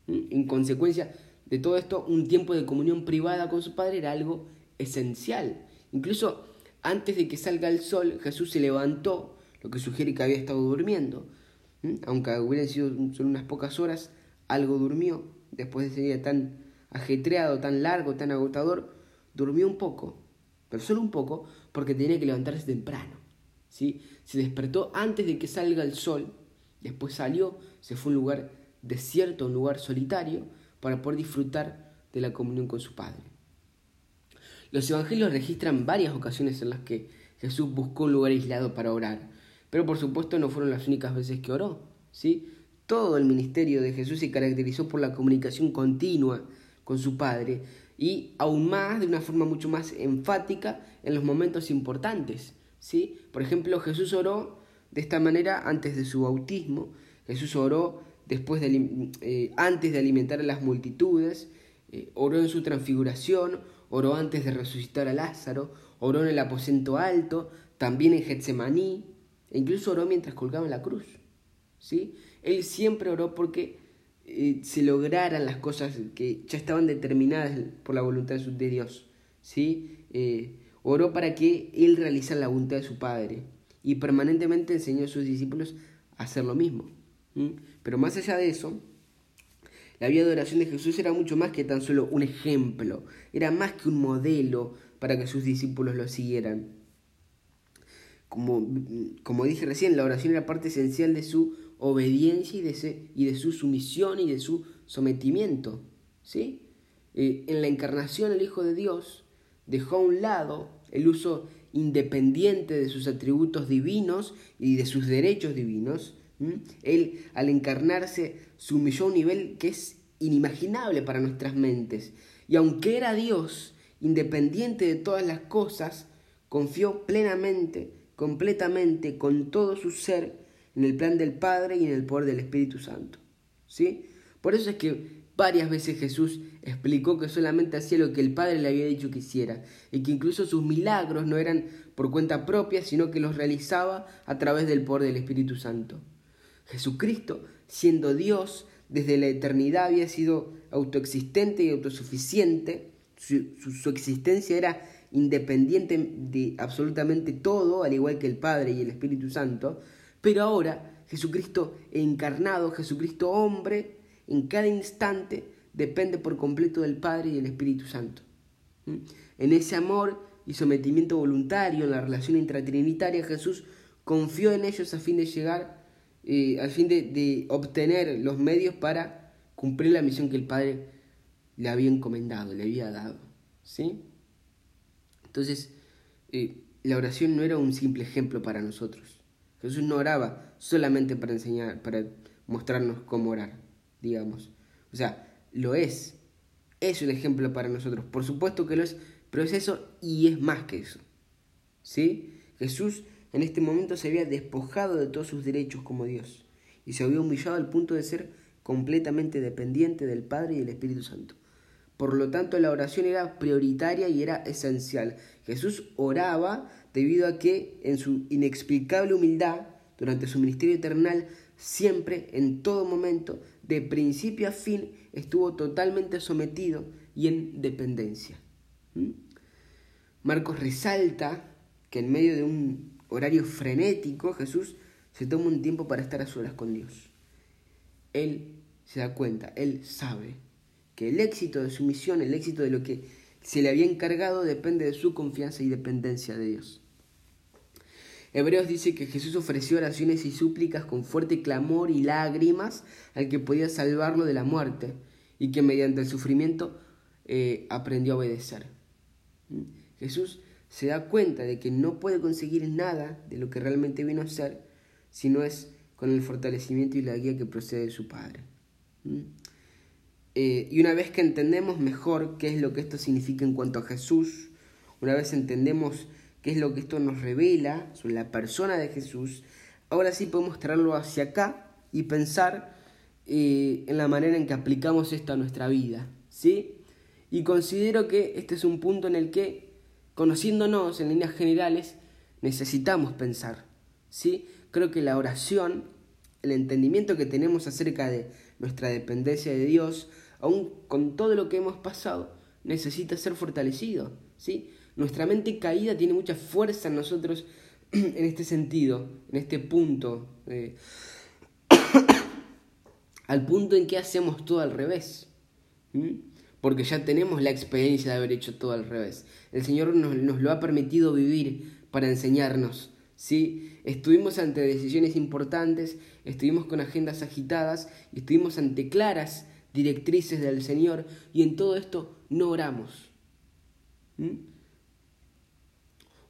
En consecuencia de todo esto, un tiempo de comunión privada con su Padre era algo esencial. Incluso antes de que salga el sol, Jesús se levantó, lo que sugiere que había estado durmiendo. Aunque hubieran sido solo unas pocas horas, algo durmió. Después de ese día tan ajetreado, tan largo, tan agotador, durmió un poco, pero solo un poco, porque tenía que levantarse temprano. ¿sí? Se despertó antes de que salga el sol, después salió, se fue a un lugar desierto, un lugar solitario, para poder disfrutar de la comunión con su Padre. Los evangelios registran varias ocasiones en las que Jesús buscó un lugar aislado para orar, pero por supuesto no fueron las únicas veces que oró. ¿sí? Todo el ministerio de Jesús se caracterizó por la comunicación continua con su Padre y aún más de una forma mucho más enfática en los momentos importantes. ¿sí? Por ejemplo, Jesús oró de esta manera antes de su bautismo, Jesús oró después de, eh, antes de alimentar a las multitudes, eh, oró en su transfiguración, oró antes de resucitar a Lázaro, oró en el aposento alto, también en Getsemaní, e incluso oró mientras colgaba en la cruz. ¿sí? Él siempre oró porque eh, se lograran las cosas que ya estaban determinadas por la voluntad de Dios. ¿sí? Oró para que Él realizara la voluntad de su Padre y permanentemente enseñó a sus discípulos a hacer lo mismo. Pero más allá de eso, la vida de oración de Jesús era mucho más que tan solo un ejemplo, era más que un modelo para que sus discípulos lo siguieran. Como, como dije recién, la oración era parte esencial de su obediencia y de, y de su sumisión y de su sometimiento. ¿sí? Eh, en la encarnación el Hijo de Dios dejó a un lado el uso independiente de sus atributos divinos y de sus derechos divinos. Él, al encarnarse, se humilló a un nivel que es inimaginable para nuestras mentes. Y aunque era Dios, independiente de todas las cosas, confió plenamente, completamente, con todo su ser, en el plan del Padre y en el poder del Espíritu Santo. ¿Sí? Por eso es que varias veces Jesús explicó que solamente hacía lo que el Padre le había dicho que hiciera, y que incluso sus milagros no eran por cuenta propia, sino que los realizaba a través del poder del Espíritu Santo. Jesucristo, siendo Dios, desde la eternidad había sido autoexistente y autosuficiente, su, existencia era independiente de absolutamente todo, al igual que el Padre y el Espíritu Santo, pero ahora Jesucristo encarnado, Jesucristo hombre, en cada instante depende por completo del Padre y del Espíritu Santo. ¿Mm? En ese amor y sometimiento voluntario, en la relación intratrinitaria, Jesús confió en ellos a fin de llegar, eh, al fin de obtener los medios para cumplir la misión que el Padre le había encomendado, le había dado. ¿Sí? Entonces, eh, la oración no era un simple ejemplo para nosotros. Jesús no oraba solamente para enseñar, para mostrarnos cómo orar, digamos. O sea, lo es. Es un ejemplo para nosotros. Por supuesto que lo es, pero es eso y es más que eso. ¿Sí? Jesús en este momento se había despojado de todos sus derechos como Dios y se había humillado al punto de ser completamente dependiente del Padre y del Espíritu Santo. Por lo tanto, la oración era prioritaria y era esencial. Jesús oraba debido a que en su inexplicable humildad, durante su ministerio eternal, siempre, en todo momento, de principio a fin, estuvo totalmente sometido y en dependencia. ¿Mm? Marcos resalta que en medio de un horario frenético, Jesús se toma un tiempo para estar a solas con Dios. Él se da cuenta, él sabe que el éxito de su misión, el éxito de lo que se le había encargado, depende de su confianza y dependencia de Dios. Hebreos dice que Jesús ofreció oraciones y súplicas con fuerte clamor y lágrimas al que podía salvarlo de la muerte y que mediante el sufrimiento eh, aprendió a obedecer. ¿Mm? Jesús se da cuenta de que no puede conseguir nada de lo que realmente vino a ser si no es con el fortalecimiento y la guía que procede de su Padre. ¿Mm? Eh, y una vez que entendemos mejor qué es lo que esto significa en cuanto a Jesús, una vez entendemos qué es lo que esto nos revela sobre la persona de Jesús, ahora sí podemos traerlo hacia acá y pensar eh, en la manera en que aplicamos esto a nuestra vida. ¿sí? Y considero que este es un punto en el que, conociéndonos en líneas generales, necesitamos pensar. ¿sí? Creo que la oración, el entendimiento que tenemos acerca de nuestra dependencia de Dios, aún con todo lo que hemos pasado, necesita ser fortalecido. ¿sí? Nuestra mente caída tiene mucha fuerza en nosotros en este sentido, en este punto, al punto en que hacemos todo al revés. Porque ya tenemos la experiencia de haber hecho todo al revés. El Señor nos, lo ha permitido vivir para enseñarnos. ¿sí? Estuvimos ante decisiones importantes, estuvimos con agendas agitadas estuvimos ante claras directrices del Señor y en todo esto no oramos.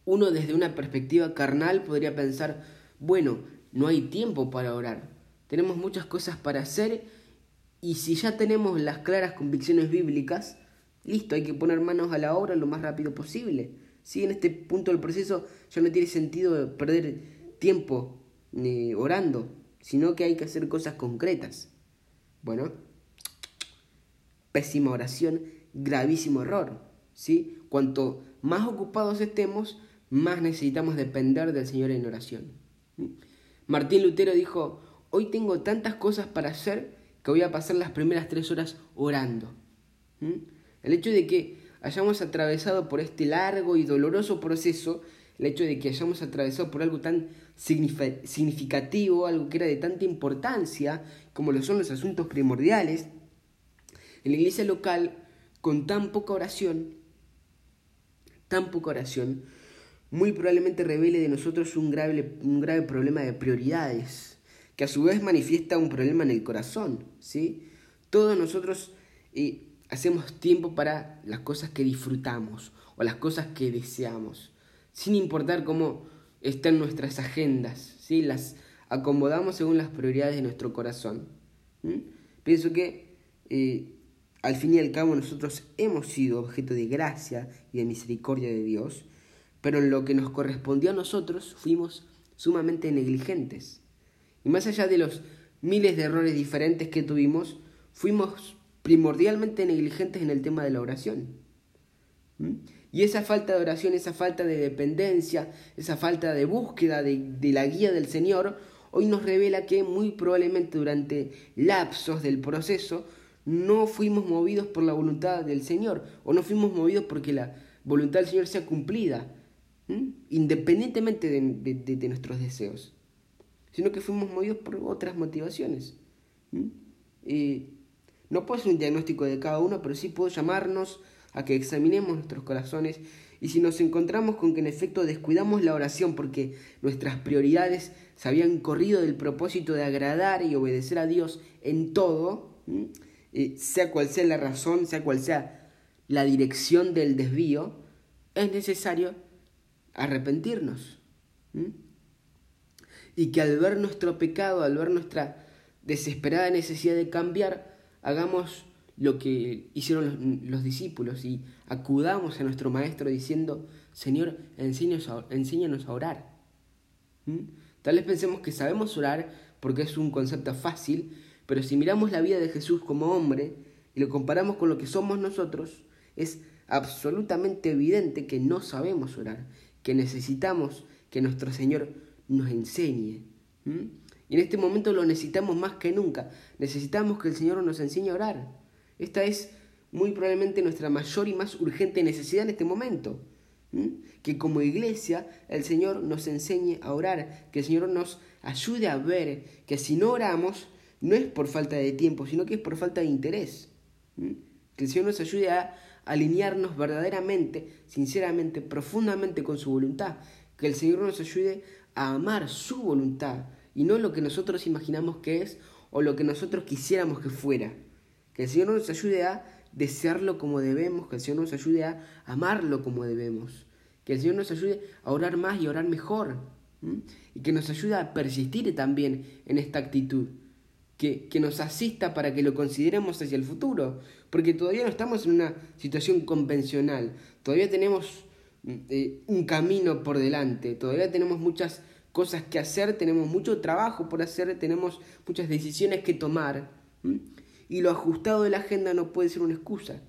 Uno desde una perspectiva carnal podría pensar, bueno, no hay tiempo para orar, tenemos muchas cosas para hacer y si ya tenemos las claras convicciones bíblicas, listo, hay que poner manos a la obra lo más rápido posible. Si en este punto del proceso ya no tiene sentido perder tiempo ni orando, sino que hay que hacer cosas concretas. Bueno, pésima oración, gravísimo error. ¿sí? Cuanto más ocupados estemos, más necesitamos depender del Señor en oración. Martín Lutero dijo, hoy tengo tantas cosas para hacer que voy a pasar las primeras tres horas orando. El hecho de que hayamos atravesado por este largo y doloroso proceso, el hecho de que hayamos atravesado por algo tan significativo, algo que era de tanta importancia, como lo son los asuntos primordiales, en la iglesia local, con tan poca oración, tan poca oración, muy probablemente revele de nosotros un grave, un grave problema de prioridades, que a su vez manifiesta un problema en el corazón, ¿sí? Todos nosotros, hacemos tiempo para las cosas que disfrutamos o las cosas que deseamos, sin importar cómo están nuestras agendas, ¿sí? las acomodamos según las prioridades de nuestro corazón. Pienso que eh, al fin y al cabo nosotros hemos sido objeto de gracia y de misericordia de Dios, pero en lo que nos correspondió a nosotros fuimos sumamente negligentes. Y más allá de los miles de errores diferentes que tuvimos, fuimos primordialmente negligentes en el tema de la oración. Y esa falta de oración, esa falta de dependencia, esa falta de búsqueda de, de, la guía del Señor, hoy nos revela que muy probablemente durante lapsos del proceso no fuimos movidos por la voluntad del Señor, o no fuimos movidos porque la voluntad del Señor sea cumplida, independientemente de, nuestros deseos, sino que fuimos movidos por otras motivaciones. no puedo hacer un diagnóstico de cada uno, pero sí puedo llamarnos a que examinemos nuestros corazones y si nos encontramos con que en efecto descuidamos la oración porque nuestras prioridades se habían corrido del propósito de agradar y obedecer a Dios en todo, sea cual sea la razón, sea cual sea la dirección del desvío, es necesario arrepentirnos. Y que al ver nuestro pecado, al ver nuestra desesperada necesidad de cambiar, hagamos lo que hicieron los, discípulos y acudamos a nuestro Maestro diciendo, Señor, enséñanos a, orar. Tal vez pensemos que sabemos orar porque es un concepto fácil, pero si miramos la vida de Jesús como hombre y lo comparamos con lo que somos nosotros, es absolutamente evidente que no sabemos orar, que necesitamos que nuestro Señor nos enseñe. Y en este momento lo necesitamos más que nunca. Necesitamos que el Señor nos enseñe a orar. Esta es muy probablemente nuestra mayor y más urgente necesidad en este momento. Que como iglesia el Señor nos enseñe a orar, que el Señor nos ayude a ver que si no oramos, no es por falta de tiempo, sino que es por falta de interés. Que el Señor nos ayude a alinearnos verdaderamente, sinceramente, profundamente con su voluntad. Que el Señor nos ayude a amar su voluntad y no lo que nosotros imaginamos que es o lo que nosotros quisiéramos que fuera. Que el Señor nos ayude a desearlo como debemos, que el Señor nos ayude a amarlo como debemos. Que el Señor nos ayude a orar más y a orar mejor. Y que nos ayude a persistir también en esta actitud que, nos asista para que lo consideremos hacia el futuro, porque todavía no estamos en una situación convencional, todavía tenemos mm, eh, un camino por delante, todavía tenemos muchas cosas que hacer, tenemos mucho trabajo por hacer, tenemos muchas decisiones que tomar, y lo ajustado de la agenda no puede ser una excusa.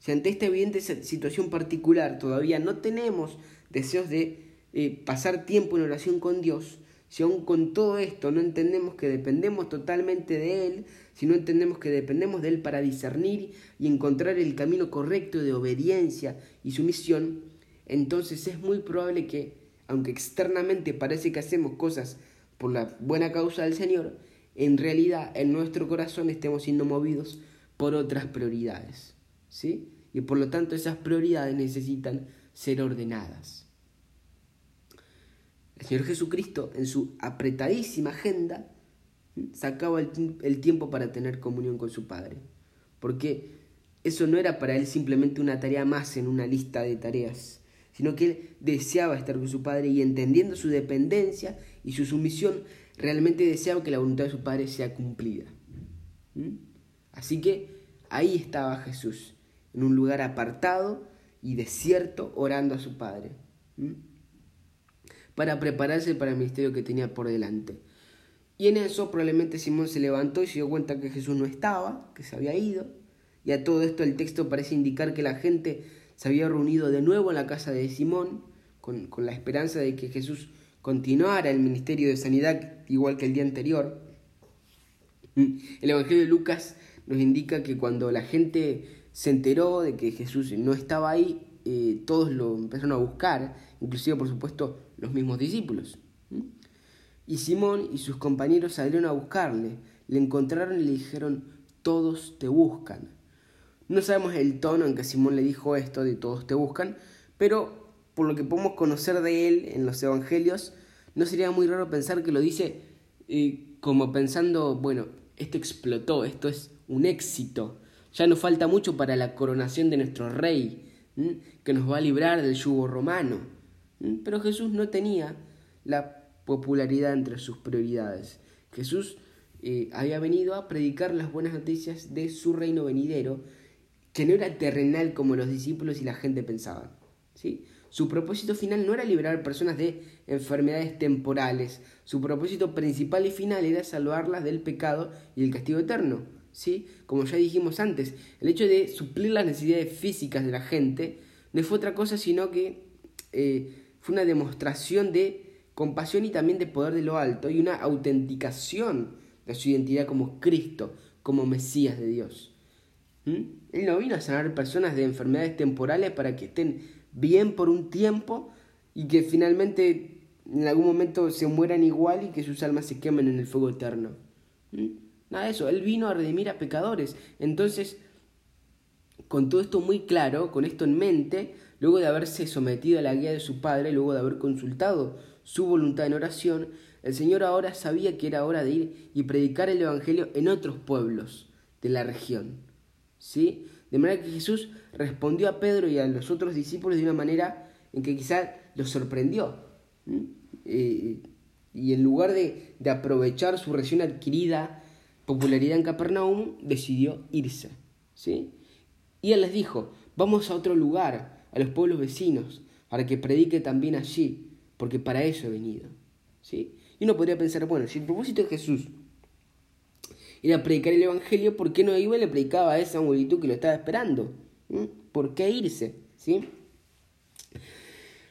Si ante esta evidente situación particular todavía no tenemos deseos de eh, pasar tiempo en oración con Dios, si aún con todo esto no entendemos que dependemos totalmente de Él, si no entendemos que dependemos de Él para discernir y encontrar el camino correcto de obediencia y sumisión, entonces es muy probable que, aunque externamente parece que hacemos cosas por la buena causa del Señor, en realidad en nuestro corazón estemos siendo movidos por otras prioridades. ¿Sí? Y por lo tanto esas prioridades necesitan ser ordenadas. El Señor Jesucristo, en su apretadísima agenda, sacaba el, tiempo para tener comunión con su Padre. Porque eso no era para él simplemente una tarea más en una lista de tareas, sino que él deseaba estar con su Padre y entendiendo su dependencia y su sumisión, realmente deseaba que la voluntad de su Padre sea cumplida. ¿Mm? Así que ahí estaba Jesús, en un lugar apartado y desierto, orando a su Padre. ¿Mm? Para prepararse para el ministerio que tenía por delante. Y en eso probablemente Simón se levantó y se dio cuenta que Jesús no estaba, que se había ido. Y a todo esto el texto parece indicar que la gente se había reunido de nuevo en la casa de Simón con, la esperanza de que Jesús continuara el ministerio de sanidad igual que el día anterior. El Evangelio de Lucas nos indica que cuando la gente se enteró de que Jesús no estaba ahí, eh, todos lo empezaron a buscar, inclusive por supuesto los mismos discípulos. Y Simón y sus compañeros salieron a buscarle, le encontraron y le dijeron, todos te buscan. No sabemos el tono en que Simón le dijo esto de todos te buscan, pero por lo que podemos conocer de él en los evangelios, no sería muy raro pensar que lo dice eh, como pensando, bueno, esto explotó, esto es un éxito. Ya nos falta mucho para la coronación de nuestro rey, que nos va a librar del yugo romano. Pero Jesús no tenía la popularidad entre sus prioridades. Jesús eh, había venido a predicar las buenas noticias de su reino venidero, que no era terrenal como los discípulos y la gente pensaban. ¿sí? Su propósito final no era liberar personas de enfermedades temporales, su propósito principal y final era salvarlas del pecado y el castigo eterno. ¿sí? Como ya dijimos antes, el hecho de suplir las necesidades físicas de la gente no fue otra cosa sino que eh, fue una demostración de compasión y también de poder de lo alto y una autenticación de su identidad como Cristo, como Mesías de Dios. ¿Mm? Él no vino a sanar personas de enfermedades temporales para que estén bien por un tiempo y que finalmente en algún momento se mueran igual y que sus almas se quemen en el fuego eterno. ¿Mm? Nada de eso, Él vino a redimir a pecadores. Entonces, con todo esto muy claro, con esto en mente, luego de haberse sometido a la guía de su Padre, luego de haber consultado su voluntad en oración, el Señor ahora sabía que era hora de ir y predicar el Evangelio en otros pueblos de la región. ¿Sí? De manera que Jesús respondió a Pedro y a los otros discípulos de una manera en que quizá los sorprendió. Eh, y en lugar de, de, aprovechar su recién adquirida popularidad en Capernaum, decidió irse. ¿sí? Y él les dijo, vamos a otro lugar, a los pueblos vecinos, para que predique también allí porque para eso he venido. ¿sí? Y uno podría pensar, bueno, si el propósito de Jesús era predicar el Evangelio, ¿por qué no iba y le predicaba a esa multitud que lo estaba esperando? ¿Por qué irse? ¿Sí?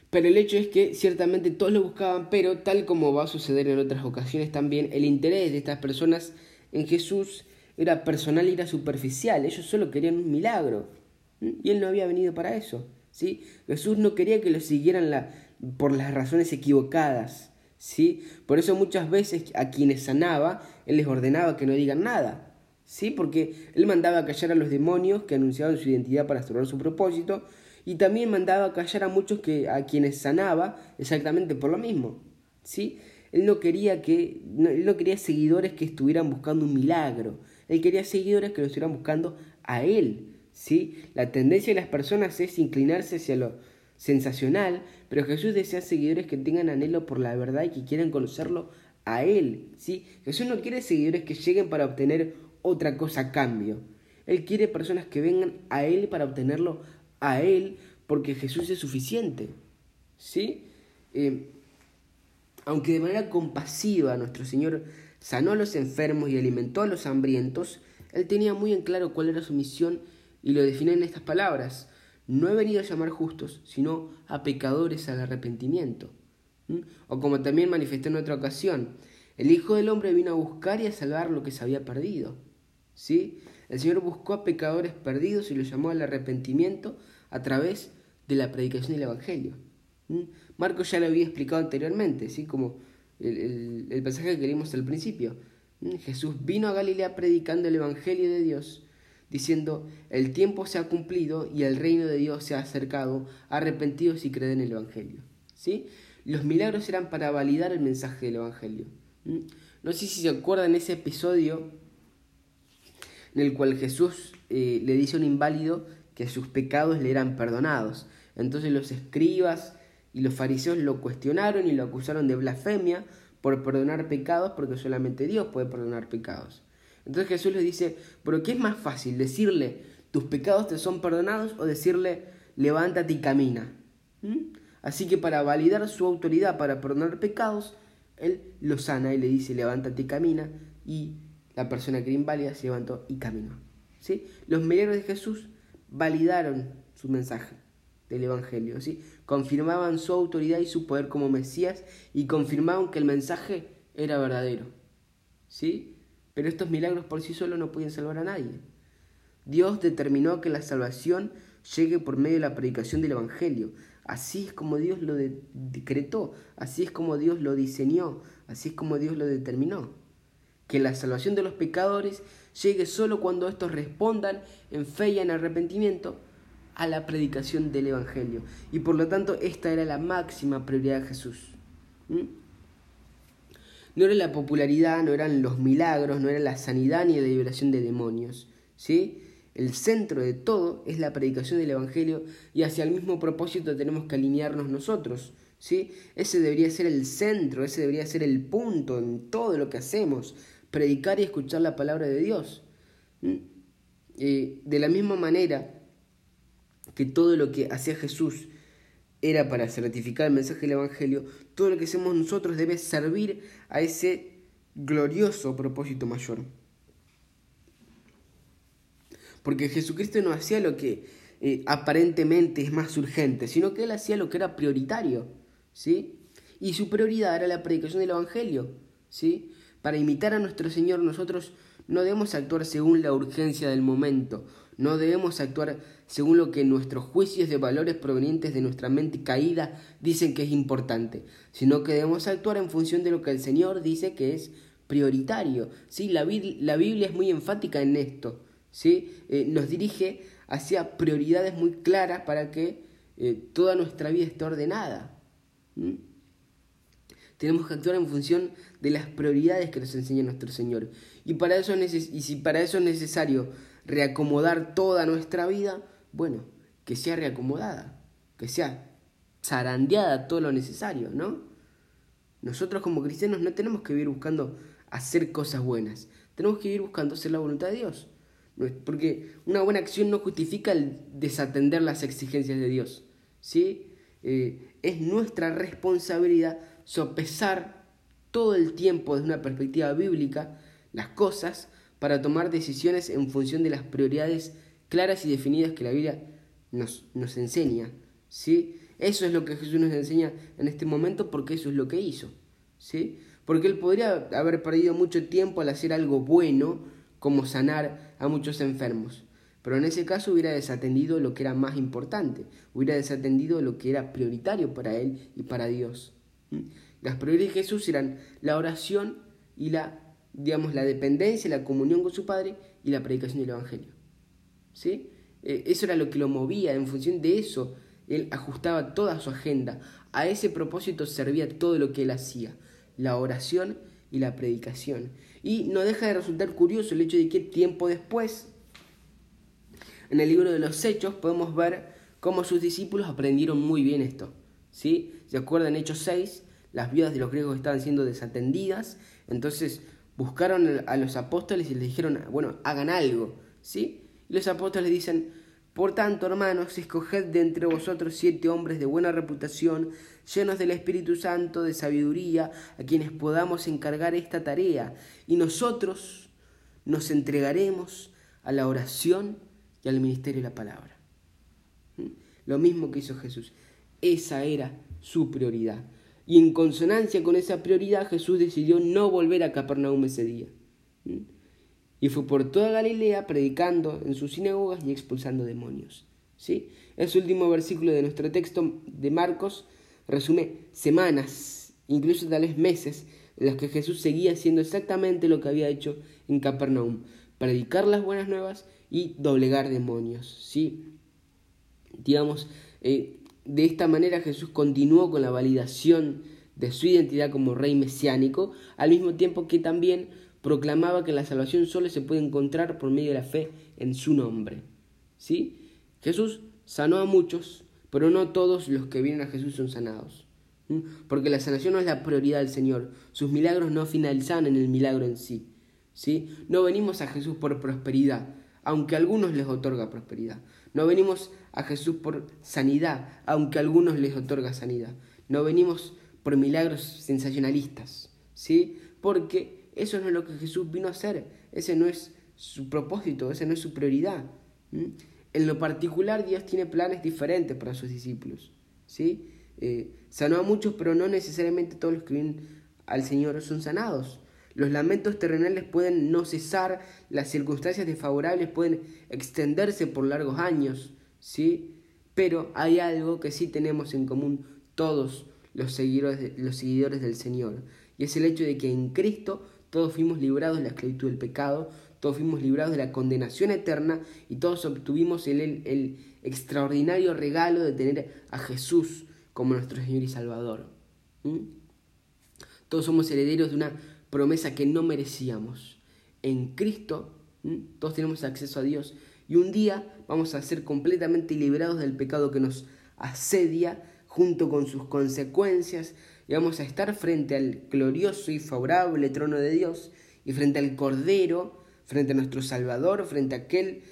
Pero el hecho es que ciertamente todos lo buscaban, pero tal como va a suceder en otras ocasiones también, el interés de estas personas en Jesús era personal y era superficial. Ellos solo querían un milagro. Y él no había venido para eso. ¿Sí? Jesús no quería que lo siguieran por las razones equivocadas. ¿sí? Por eso muchas veces a quienes sanaba, él les ordenaba que no digan nada. ¿sí? Porque él mandaba callar a los demonios que anunciaban su identidad para estorbar su propósito, y también mandaba callar a muchos que, a quienes sanaba exactamente por lo mismo. ¿sí? Él no quería que él no quería seguidores que estuvieran buscando un milagro. Él quería seguidores que lo estuvieran buscando a él. ¿Sí? La tendencia de las personas es inclinarse hacia lo sensacional, pero Jesús desea seguidores que tengan anhelo por la verdad y que quieran conocerlo a Él. ¿sí? Jesús no quiere seguidores que lleguen para obtener otra cosa a cambio. Él quiere personas que vengan a Él para obtenerlo a Él, porque Jesús es suficiente. ¿sí? Eh, aunque de manera compasiva nuestro Señor sanó a los enfermos y alimentó a los hambrientos, Él tenía muy en claro cuál era su misión y lo define en estas palabras. No he venido a llamar justos, sino a pecadores al arrepentimiento. O como también manifestó en otra ocasión, el Hijo del Hombre vino a buscar y a salvar lo que se había perdido. ¿Sí? El Señor buscó a pecadores perdidos y los llamó al arrepentimiento a través de la predicación del Evangelio. Marcos ya lo había explicado anteriormente, ¿sí? como el, el pasaje que leímos al principio. Jesús vino a Galilea predicando el Evangelio de Dios diciendo, el tiempo se ha cumplido y el reino de Dios se ha acercado, arrepentidos y creen en el Evangelio. ¿Sí? Los milagros eran para validar el mensaje del Evangelio. No sé si se acuerdan ese episodio en el cual Jesús eh, le dice a un inválido que sus pecados le eran perdonados. Entonces los escribas y los fariseos lo cuestionaron y lo acusaron de blasfemia por perdonar pecados porque solamente Dios puede perdonar pecados. Entonces Jesús les dice, pero ¿qué es más fácil? ¿Decirle, tus pecados te son perdonados o decirle, levántate y camina? ¿Mm? Así que para validar su autoridad para perdonar pecados, Él lo sana y le dice, levántate y camina, y la persona que era inválida se levantó y caminó. ¿Sí? Los milagros de Jesús validaron su mensaje del Evangelio, ¿sí? confirmaban su autoridad y su poder como Mesías y confirmaban que el mensaje era verdadero. ¿Sí? Pero estos milagros por sí solos no pueden salvar a nadie. Dios determinó que la salvación llegue por medio de la predicación del Evangelio. Así es como Dios lo decretó, así es como Dios lo diseñó, así es como Dios lo determinó. Que la salvación de los pecadores llegue solo cuando estos respondan en fe y en arrepentimiento a la predicación del Evangelio. Y por lo tanto esta era la máxima prioridad de Jesús. ¿Mm? No era la popularidad, no eran los milagros, no era la sanidad ni la liberación de demonios. ¿sí? El centro de todo es la predicación del Evangelio y hacia el mismo propósito tenemos que alinearnos nosotros. ¿sí? Ese debería ser el centro, ese debería ser el punto en todo lo que hacemos, predicar y escuchar la palabra de Dios. Eh, de la misma manera que todo lo que hacía Jesús era para certificar el mensaje del Evangelio, todo lo que hacemos nosotros debe servir a ese glorioso propósito mayor. Porque Jesucristo no hacía lo que eh, aparentemente es más urgente, sino que Él hacía lo que era prioritario, ¿sí? Y su prioridad era la predicación del Evangelio, ¿sí? Para imitar a nuestro Señor nosotros no debemos actuar según la urgencia del momento, no debemos actuar según lo que nuestros juicios de valores provenientes de nuestra mente caída dicen que es importante, sino que debemos actuar en función de lo que el Señor dice que es prioritario. ¿sí? La, la Biblia es muy enfática en esto. ¿sí? Eh, nos dirige hacia prioridades muy claras para que eh, toda nuestra vida esté ordenada. Tenemos que actuar en función de las prioridades que nos enseña nuestro Señor. Y, para eso y si para eso es necesario reacomodar toda nuestra vida, bueno, que sea reacomodada, que sea zarandeada todo lo necesario, ¿no? Nosotros como cristianos no tenemos que vivir buscando hacer cosas buenas, tenemos que vivir buscando hacer la voluntad de Dios. Porque una buena acción no justifica el desatender las exigencias de Dios. ¿sí? Eh, es nuestra responsabilidad sopesar todo el tiempo desde una perspectiva bíblica las cosas para tomar decisiones en función de las prioridades claras y definidas que la Biblia nos, nos enseña. ¿sí? Eso es lo que Jesús nos enseña en este momento porque eso es lo que hizo. ¿sí? Porque él podría haber perdido mucho tiempo al hacer algo bueno, como sanar a muchos enfermos. Pero en ese caso hubiera desatendido lo que era más importante, hubiera desatendido lo que era prioritario para él y para Dios. Las prioridades de Jesús eran la oración y la, digamos, la dependencia, la comunión con su Padre y la predicación del Evangelio. ¿Sí? E, eso era lo que lo movía, en función de eso, él ajustaba toda su agenda. A ese propósito servía todo lo que él hacía, la oración y la predicación. Y no deja de resultar curioso el hecho de que tiempo después, en el libro de los Hechos, podemos ver cómo sus discípulos aprendieron muy bien esto. ¿sí? ¿Se acuerdan? Hechos 6, las viudas de los griegos estaban siendo desatendidas, entonces buscaron a los apóstoles y les dijeron, bueno, hagan algo. ¿sí? Y los apóstoles dicen, por tanto, hermanos, escoged de entre vosotros siete hombres de buena reputación, llenos del Espíritu Santo, de sabiduría, a quienes podamos encargar esta tarea, y nosotros nos entregaremos a la oración y al ministerio de la palabra. ¿Mm? Lo mismo que hizo Jesús. Esa era su prioridad. Y en consonancia con esa prioridad, Jesús decidió no volver a Capernaum ese día. Y fue por toda Galilea predicando en sus sinagogas y expulsando demonios. ¿Sí? Ese último versículo de nuestro texto de Marcos resume semanas, incluso tal vez meses, en las que Jesús seguía haciendo exactamente lo que había hecho en Capernaum, predicar las buenas nuevas y doblegar demonios. ¿sí? Digamos, eh, de esta manera Jesús continuó con la validación de su identidad como rey mesiánico, al mismo tiempo que también proclamaba que la salvación solo se puede encontrar por medio de la fe en su nombre. ¿Sí? Jesús sanó a muchos, pero no todos los que vienen a Jesús son sanados. Porque la sanación no es la prioridad del Señor. Sus milagros no finalizan en el milagro en sí. ¿Sí? No venimos a Jesús por prosperidad, aunque a algunos les otorga prosperidad. No venimos a Jesús por sanidad, aunque a algunos les otorga sanidad. No venimos por milagros sensacionalistas, ¿sí? Porque eso no es lo que Jesús vino a hacer. Ese no es su propósito, esa no es su prioridad. En lo particular, Dios tiene planes diferentes para sus discípulos. ¿sí? Eh, sanó a muchos, pero no necesariamente todos los que vienen al Señor son sanados. Los lamentos terrenales pueden no cesar, las circunstancias desfavorables pueden extenderse por largos años, ¿sí? Pero hay algo que sí tenemos en común todos los seguidores, los seguidores del Señor, y es el hecho de que en Cristo todos fuimos librados de la esclavitud del pecado, todos fuimos librados de la condenación eterna y todos obtuvimos el, el, extraordinario regalo de tener a Jesús como nuestro Señor y Salvador. Todos somos herederos de una promesa que no merecíamos. En Cristo todos tenemos acceso a Dios Y un día vamos a ser completamente liberados del pecado que nos asedia junto con sus consecuencias y vamos a estar frente al glorioso y favorable trono de Dios y frente al Cordero, frente a nuestro Salvador, frente a aquel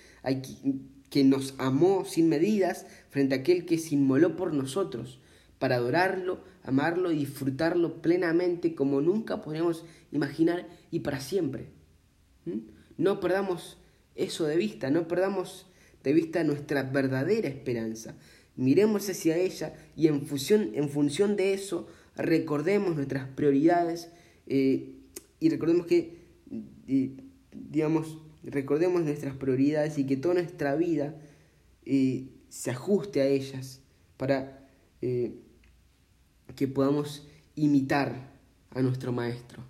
que nos amó sin medidas, frente a aquel que se inmoló por nosotros, para adorarlo, amarlo y disfrutarlo plenamente como nunca podríamos imaginar y para siempre. ¿Mm? No perdamos eso de vista, no perdamos de vista nuestra verdadera esperanza. Miremos hacia ella y en función, en función de eso recordemos nuestras prioridades eh, y recordemos que, eh, digamos, recordemos nuestras prioridades y que toda nuestra vida eh, se ajuste a ellas para que podamos imitar a nuestro Maestro.